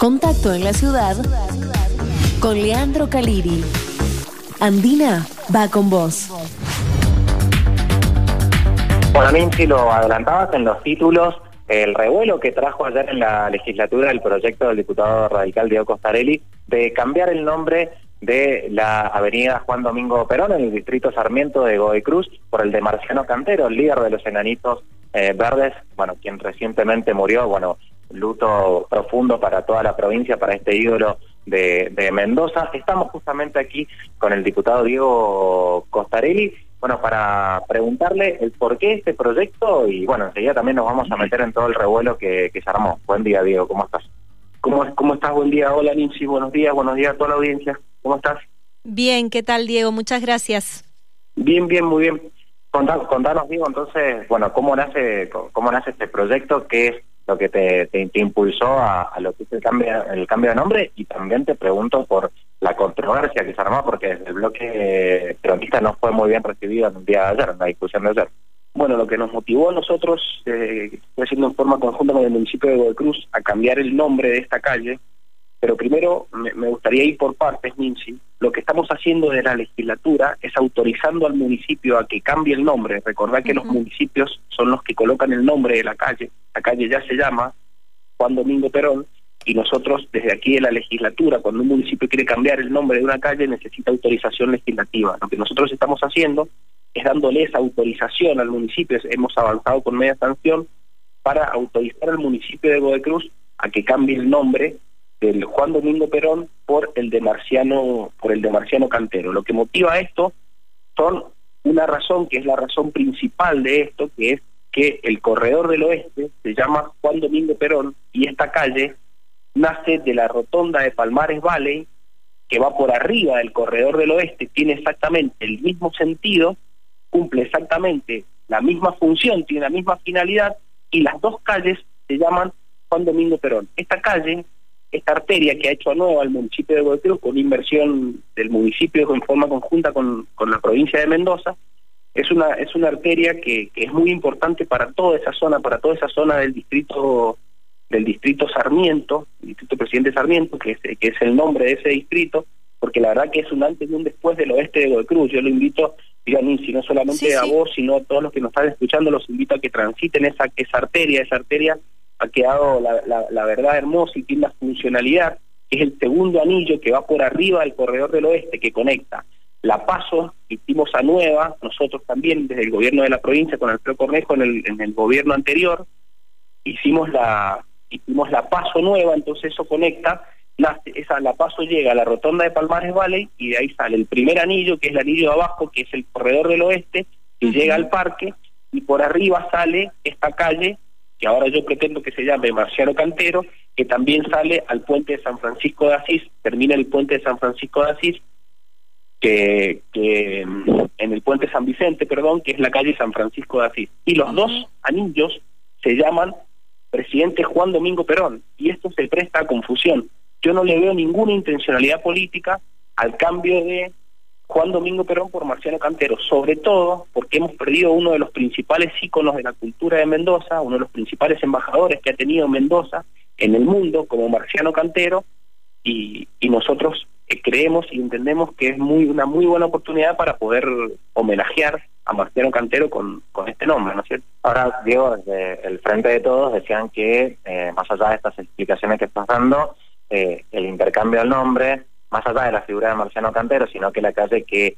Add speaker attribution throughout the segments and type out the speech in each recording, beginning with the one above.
Speaker 1: Contacto en la ciudad con Leandro Caliri. Andina va con vos.
Speaker 2: Bueno, Nancy, lo adelantabas en los títulos, el revuelo que trajo ayer en la legislatura el proyecto del diputado radical Diego Costarelli de cambiar el nombre de la avenida Juan Domingo Perón en el distrito Sarmiento de Godoy Cruz por el de Marciano Cantero, el líder de los enanitos eh, verdes, bueno, quien recientemente murió, bueno, luto profundo para toda la provincia, para este ídolo de, de Mendoza. Estamos justamente aquí con el diputado Diego Costarelli, bueno, para preguntarle el por qué este proyecto y bueno, enseguida también nos vamos a meter en todo el revuelo que, que se armó. Buen día, Diego, ¿cómo estás?
Speaker 3: ¿Cómo, ¿Cómo estás? Buen día. Hola, Nancy. Buenos días. Buenos días a toda la audiencia. ¿Cómo estás?
Speaker 4: Bien, ¿qué tal, Diego? Muchas gracias.
Speaker 3: Bien, bien, muy bien.
Speaker 2: Contanos, contanos Diego, entonces, bueno, ¿cómo nace cómo nace este proyecto? ¿Qué es lo que te, te, impulsó a, lo que es el cambio, el cambio de nombre? Y también te pregunto por la controversia que se armó, porque el bloque peronista no fue muy bien recibido en el día de ayer, en la discusión de ayer.
Speaker 3: Bueno, lo que nos motivó a nosotros, eh, fue haciendo en forma conjunta con el municipio de Godoy Cruz, a cambiar el nombre de esta calle, pero primero me, gustaría ir por partes, Nincy. Lo que estamos haciendo de la legislatura es autorizando al municipio a que cambie el nombre. Recordad que los municipios son los que colocan el nombre de la calle. La calle ya se llama Juan Domingo Perón y nosotros desde aquí de la legislatura, cuando un municipio quiere cambiar el nombre de una calle, necesita autorización legislativa. Lo que nosotros estamos haciendo es dándole esa autorización al municipio. Hemos avanzado con media sanción para autorizar al municipio de Godoy Cruz a que cambie el nombre del Juan Domingo Perón por el de Marciano, por el de Marciano Cantero. Lo que motiva esto son una razón que es la razón principal de esto, que es que el corredor del oeste se llama Juan Domingo Perón y esta calle nace de la rotonda de Palmares Valley, que va por arriba del corredor del oeste, tiene exactamente el mismo sentido, cumple exactamente la misma función, tiene la misma finalidad, y las dos calles se llaman Juan Domingo Perón. Esta calle esta arteria que ha hecho a nuevo al municipio de Godoy con inversión del municipio en forma conjunta con, con la provincia de Mendoza, es una es una arteria que, que, es muy importante para toda esa zona, para toda esa zona del distrito del distrito Sarmiento, el distrito Presidente Sarmiento, que es, que es el nombre de ese distrito, porque la verdad que es un antes y un después del oeste de Godoy Cruz. Yo lo invito, digan, si no solamente a vos, sino a todos los que nos están escuchando, los invito a que transiten esa, esa arteria, esa arteria ha quedado la, la, verdad hermosa y tiene una funcionalidad, que es el segundo anillo que va por arriba del corredor del oeste que conecta La Paso, hicimos a Nueva, nosotros también desde el gobierno de la provincia con Alfredo Cornejo en el, en el gobierno anterior, hicimos la, hicimos la Paso Nueva, entonces eso conecta, esa La Paso llega a la rotonda de Palmares Valley y de ahí sale el primer anillo, que es el anillo de abajo, que es el corredor del oeste, que llega al parque, y por arriba sale esta calle que ahora yo pretendo que se llame Marciano Cantero, que también sale al puente de San Francisco de Asís, termina el puente de San Francisco de Asís, que, que en el puente San Vicente, perdón, que es la calle San Francisco de Asís. Y los dos anillos se llaman presidente Juan Domingo Perón, y esto se presta a confusión. Yo no le veo ninguna intencionalidad política al cambio de Juan Domingo Perón por Marciano Cantero, sobre todo porque hemos perdido uno de los principales íconos de la cultura de Mendoza, uno de los principales embajadores que ha tenido Mendoza en el mundo como Marciano Cantero, y, nosotros eh, creemos y entendemos que es muy una muy buena oportunidad para poder homenajear a Marciano Cantero con, con este nombre, ¿no es cierto?
Speaker 2: Ahora, Diego, desde el frente de todos decían que, eh, más allá de estas explicaciones que estás dando, eh, el intercambio del nombre más allá de la figura de Marciano Cantero, sino que la calle que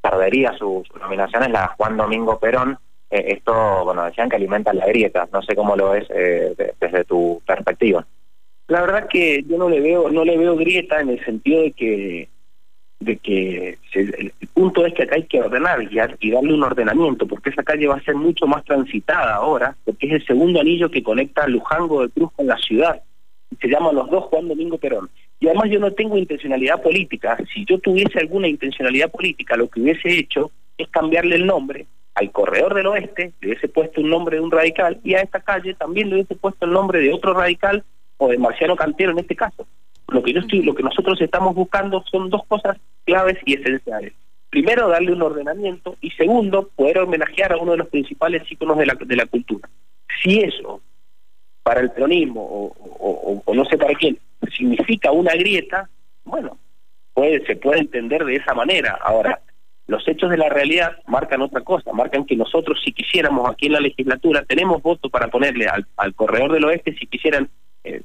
Speaker 2: perdería su, nominación es la Juan Domingo Perón. Eh, esto, bueno, decían que alimenta la grieta. No sé cómo lo ves eh, desde tu perspectiva.
Speaker 3: La verdad que yo no le veo no le veo grieta en el sentido de que de que el, punto es que acá hay que ordenar y, y, darle un ordenamiento, porque esa calle va a ser mucho más transitada ahora, porque es el segundo anillo que conecta Lujango de Cruz con la ciudad. Se llaman los dos Juan Domingo Perón. Y además yo no tengo intencionalidad política. Si yo tuviese alguna intencionalidad política, lo que hubiese hecho es cambiarle el nombre al corredor del oeste, le hubiese puesto un nombre de un radical, y a esta calle también le hubiese puesto el nombre de otro radical o de Marciano Cantero en este caso. Lo que nosotros estamos buscando son dos cosas claves y esenciales. Primero, darle un ordenamiento y segundo, poder homenajear a uno de los principales íconos de la, de la cultura. Si eso, para el peronismo o, no sé para quién, significa una grieta, bueno, puede, se puede entender de esa manera. Ahora, los hechos de la realidad marcan otra cosa, marcan que nosotros si quisiéramos aquí en la legislatura, tenemos votos para ponerle al, corredor del oeste, si quisieran eh,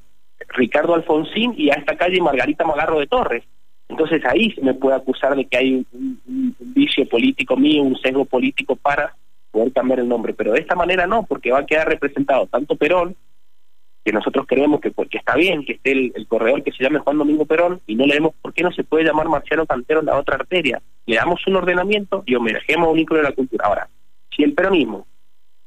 Speaker 3: Ricardo Alfonsín y a esta calle Margarita Magarro de Torres. Entonces ahí se me puede acusar de que hay un, vicio político mío, un sesgo político para poder cambiar el nombre, pero de esta manera no, porque va a quedar representado tanto Perón que nosotros creemos que porque está bien que esté el, corredor que se llame Juan Domingo Perón y no leemos por qué no se puede llamar Marciano Cantero la otra arteria. Le damos un ordenamiento y homenajemos a un ícono de la cultura. Ahora, si el peronismo,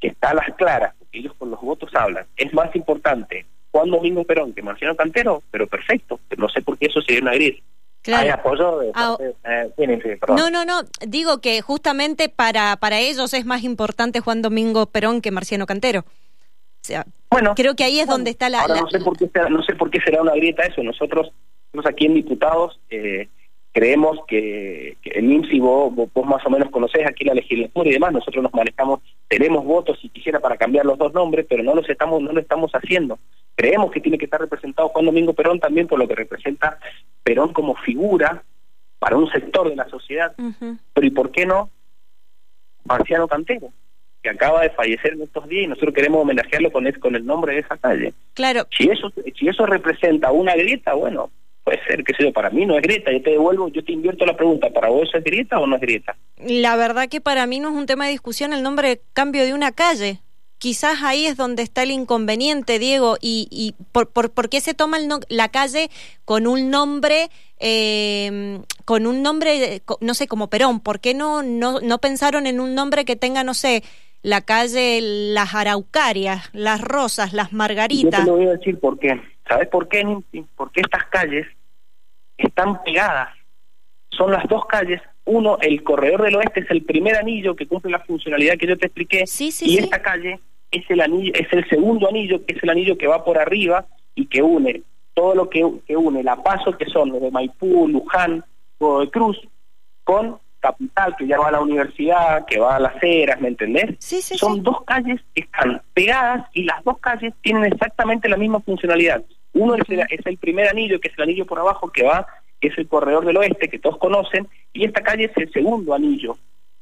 Speaker 3: que está a las claras, porque ellos con los votos hablan, es más importante Juan Domingo Perón que Marciano Cantero, pero perfecto, no sé por qué eso sería una gris.
Speaker 2: Hay apoyo de
Speaker 4: ah, eh, no, no, no. Digo que justamente para, para ellos es más importante Juan Domingo Perón que Marciano Cantero sea, bueno, creo que ahí es donde está la,
Speaker 3: No, sé por qué será, no sé por qué será una grieta eso. Nosotros, nosotros aquí en Diputados eh, creemos que, que el INSI vos, vos, más o menos conocés aquí la legislatura y demás, nosotros nos manejamos, tenemos votos si quisiera para cambiar los dos nombres, pero no los estamos, no lo estamos haciendo. Creemos que tiene que estar representado Juan Domingo Perón también por lo que representa Perón como figura para un sector de la sociedad, pero ¿y por qué no Marciano Cantero? Que acaba de fallecer en estos días y nosotros queremos homenajearlo con, con el nombre de esa calle.
Speaker 4: Claro.
Speaker 3: Si eso, si eso representa una grieta, bueno, puede ser, que sea, para mí no es grieta, yo te devuelvo, yo te invierto la pregunta, ¿para vos es grieta o no es grieta?
Speaker 4: La verdad que para mí no es un tema de discusión el nombre de cambio de una calle. Quizás ahí es donde está el inconveniente, Diego, y, y por, por, por qué se toma el la calle con un nombre, eh, con un nombre, no sé, como Perón, ¿por qué no, no, no pensaron en un nombre que tenga, no sé, la calle Las Araucarias, Las Rosas, Las Margaritas.
Speaker 3: Yo te lo voy a decir por qué. ¿Sabes por qué, Porque estas calles están pegadas. Son las dos calles. Uno, el corredor del oeste es el primer anillo que cumple la funcionalidad que yo te expliqué.
Speaker 4: Sí, sí,
Speaker 3: y esta calle es el anillo, es el segundo anillo, que es el anillo que va por arriba y que une todo lo que, que une la paso que son los de Maipú, Luján, de Cruz, con capital, que ya va a la universidad, que va a las eras, ¿me entendés?
Speaker 4: Sí, sí,
Speaker 3: Son dos calles que están pegadas y las dos calles tienen exactamente la misma funcionalidad. Uno es el, es el primer anillo, que es el anillo por abajo, que va, que es el corredor del oeste, que todos conocen, y esta calle es el segundo anillo,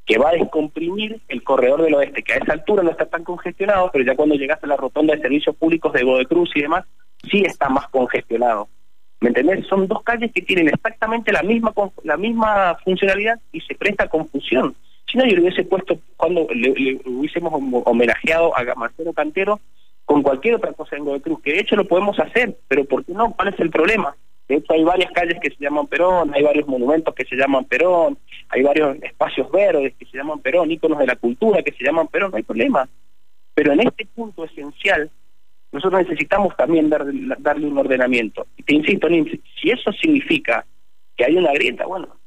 Speaker 3: que va a descomprimir el corredor del oeste, que a esa altura no está tan congestionado, pero ya cuando llegas a la rotonda de servicios públicos de Godecruz y demás, sí está más congestionado. ¿Me entendés? Son dos calles que tienen exactamente la misma la misma funcionalidad y se presta confusión. Si no, yo le hubiese puesto, cuando le, hubiésemos homenajeado a Marcelo Cantero con cualquier otra cosa en Godoy Cruz, que de hecho lo podemos hacer, pero ¿por qué no? ¿Cuál es el problema? De hecho, hay varias calles que se llaman Perón, hay varios monumentos que se llaman Perón, hay varios espacios verdes que se llaman Perón, íconos de la cultura que se llaman Perón, no hay problema. Pero en este punto esencial, nosotros necesitamos también darle un ordenamiento. Y te insisto, si eso significa que hay una grieta, bueno,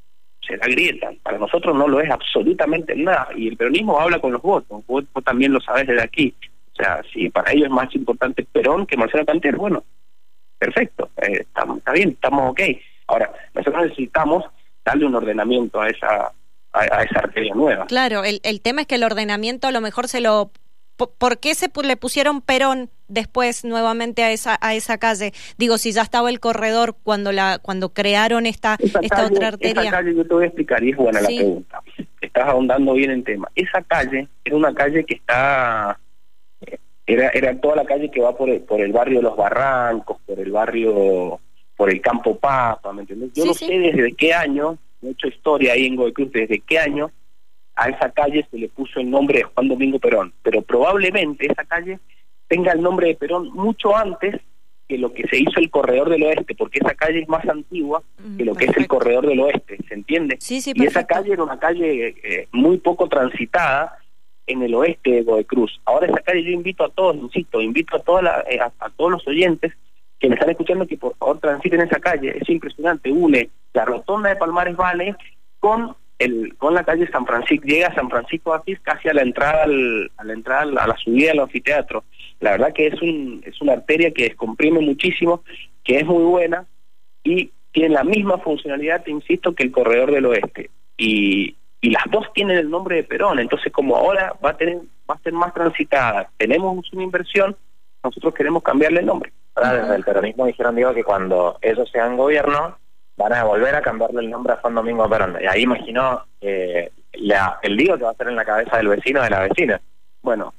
Speaker 3: será grieta. Para nosotros no lo es absolutamente nada. Y el peronismo habla con los votos. Vos, también lo sabes desde aquí. O sea, si para ellos es más importante Perón que Marcelo Cantero, bueno, perfecto, eh, está, bien, estamos ok. Ahora, nosotros necesitamos darle un ordenamiento a esa a, esa arteria nueva.
Speaker 4: Claro, el, el tema es que el ordenamiento a lo mejor se lo ¿Por qué se le pusieron Perón después nuevamente a esa a esa calle? Digo, si ya estaba el corredor cuando la cuando crearon esta esta otra arteria.
Speaker 3: Esa calle yo te voy a explicar y es buena la pregunta. Estás ahondando bien en tema. Esa calle era una calle que está era era toda la calle que va por el, por el barrio de los Barrancos, por el barrio por el Campo Papa, ¿me entiendes? Yo no sé desde qué año, he hecho historia ahí en Godoy desde qué año a esa calle se le puso el nombre de Juan Domingo Perón, pero probablemente esa calle tenga el nombre de Perón mucho antes que lo que se hizo el corredor del oeste, porque esa calle es más antigua mm, que lo que es el corredor del oeste, ¿se entiende?
Speaker 4: Sí, sí,
Speaker 3: y esa calle era una calle eh, muy poco transitada en el oeste de Godoy Cruz. Ahora esa calle yo invito a todos, insisto, invito a, toda eh, a, a, todos los oyentes que me están escuchando que por favor transiten esa calle, es impresionante, une la rotonda de Palmares Vale con con la calle San Francisco, llega a San Francisco Asís casi a la entrada a la entrada a la subida del anfiteatro. La verdad que es un es una arteria que descomprime muchísimo, que es muy buena y tiene la misma funcionalidad, te insisto, que el corredor del oeste. Y, y las dos tienen el nombre de Perón, entonces como ahora va a tener va a ser más transitada, tenemos una inversión, nosotros queremos cambiarle el nombre.
Speaker 2: Ahora, desde el peronismo dijeron, digo, que cuando ellos sean gobierno, van a volver a cambiarle el nombre a Juan Domingo Perón. Y ahí imaginó eh, la, el lío que va a ser en la cabeza del vecino de la vecina.
Speaker 3: Bueno,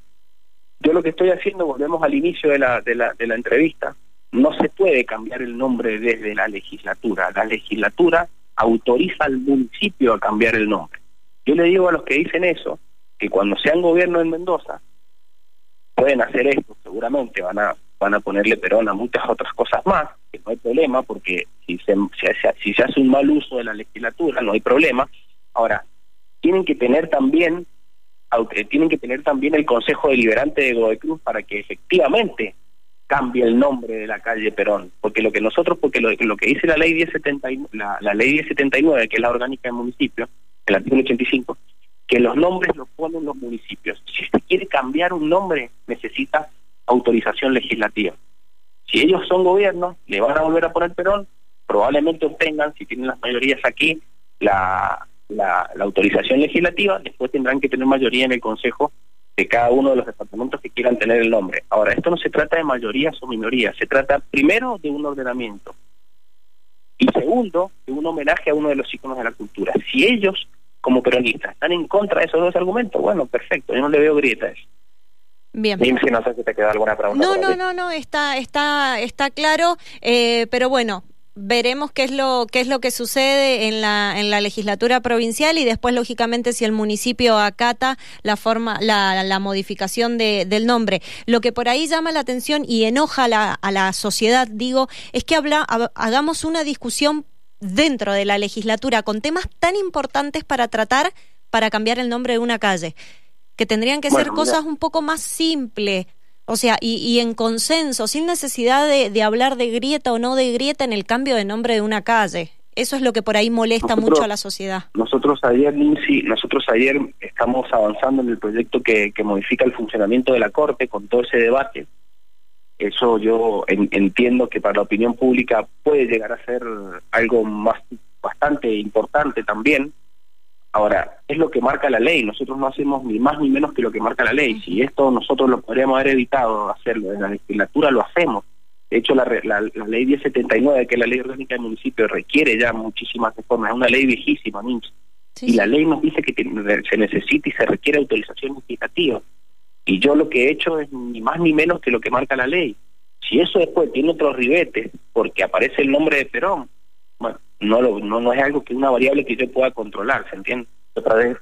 Speaker 3: yo lo que estoy haciendo, volvemos al inicio de la, de la, de la entrevista, no se puede cambiar el nombre desde la legislatura. La legislatura autoriza al municipio a cambiar el nombre. Yo le digo a los que dicen eso, que cuando sean gobierno en Mendoza, pueden hacer esto, seguramente van a van a ponerle Perón a muchas otras cosas más, no hay problema, porque si se, si, se hace un mal uso de la legislatura, no hay problema. Ahora, tienen que tener también tienen que tener también el Consejo Deliberante de Godoy Cruz para que efectivamente cambie el nombre de la calle Perón, porque lo que nosotros, porque lo, que dice la ley 1079, la, la ley 1079, que es la orgánica del municipio, el artículo 85, que los nombres los ponen los municipios. Si usted quiere cambiar un nombre, necesita autorización legislativa. Si ellos son gobierno, le van a volver a poner Perón, probablemente obtengan, si tienen las mayorías aquí, la, autorización legislativa, después tendrán que tener mayoría en el Consejo de cada uno de los departamentos que quieran tener el nombre. Ahora, esto no se trata de mayorías o minorías, se trata primero de un ordenamiento y segundo de un homenaje a uno de los iconos de la cultura. Si ellos, como peronistas, están en contra de esos dos argumentos, bueno, perfecto, yo no le veo grieta
Speaker 4: Bien.
Speaker 2: no sé si te queda alguna pregunta.
Speaker 4: No, no, no, no, está, está, está claro, eh, pero bueno, veremos qué es lo qué es lo que sucede en la en la legislatura provincial y después lógicamente si el municipio acata la forma la, la modificación de, del nombre lo que por ahí llama la atención y enoja a la, a la sociedad digo es que habla, hagamos una discusión dentro de la legislatura con temas tan importantes para tratar para cambiar el nombre de una calle que tendrían que ser cosas un poco más simples, o sea, y, y en consenso, sin necesidad de, de, hablar de grieta o no de grieta en el cambio de nombre de una calle. Eso es lo que por ahí molesta mucho a la sociedad.
Speaker 3: Nosotros ayer, Lindsay, nosotros ayer estamos avanzando en el proyecto que, que modifica el funcionamiento de la Corte con todo ese debate. Eso yo entiendo que para la opinión pública puede llegar a ser algo más bastante importante también, Ahora, es lo que marca la ley, nosotros no hacemos ni más ni menos que lo que marca la ley. Si esto nosotros lo podríamos haber evitado hacerlo en la legislatura, lo hacemos. De hecho, la, la, ley 1079, que es la ley orgánica del municipio, requiere ya muchísimas reformas. Es una ley viejísima, Y la ley nos dice que se necesita y se requiere autorización legislativa. Y yo lo que he hecho es ni más ni menos que lo que marca la ley. Si eso después tiene otros ribetes, porque aparece el nombre de Perón, bueno, no, lo, no, no es algo que una variable que yo pueda controlar, ¿se entiende?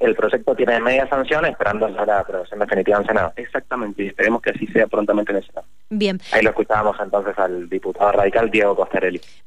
Speaker 2: El proyecto tiene media sanción esperando la aprobación definitiva en Senado.
Speaker 3: Exactamente, y esperemos que así sea prontamente en el Senado.
Speaker 4: Bien.
Speaker 2: Ahí lo escuchábamos entonces al diputado radical Diego Costarelli.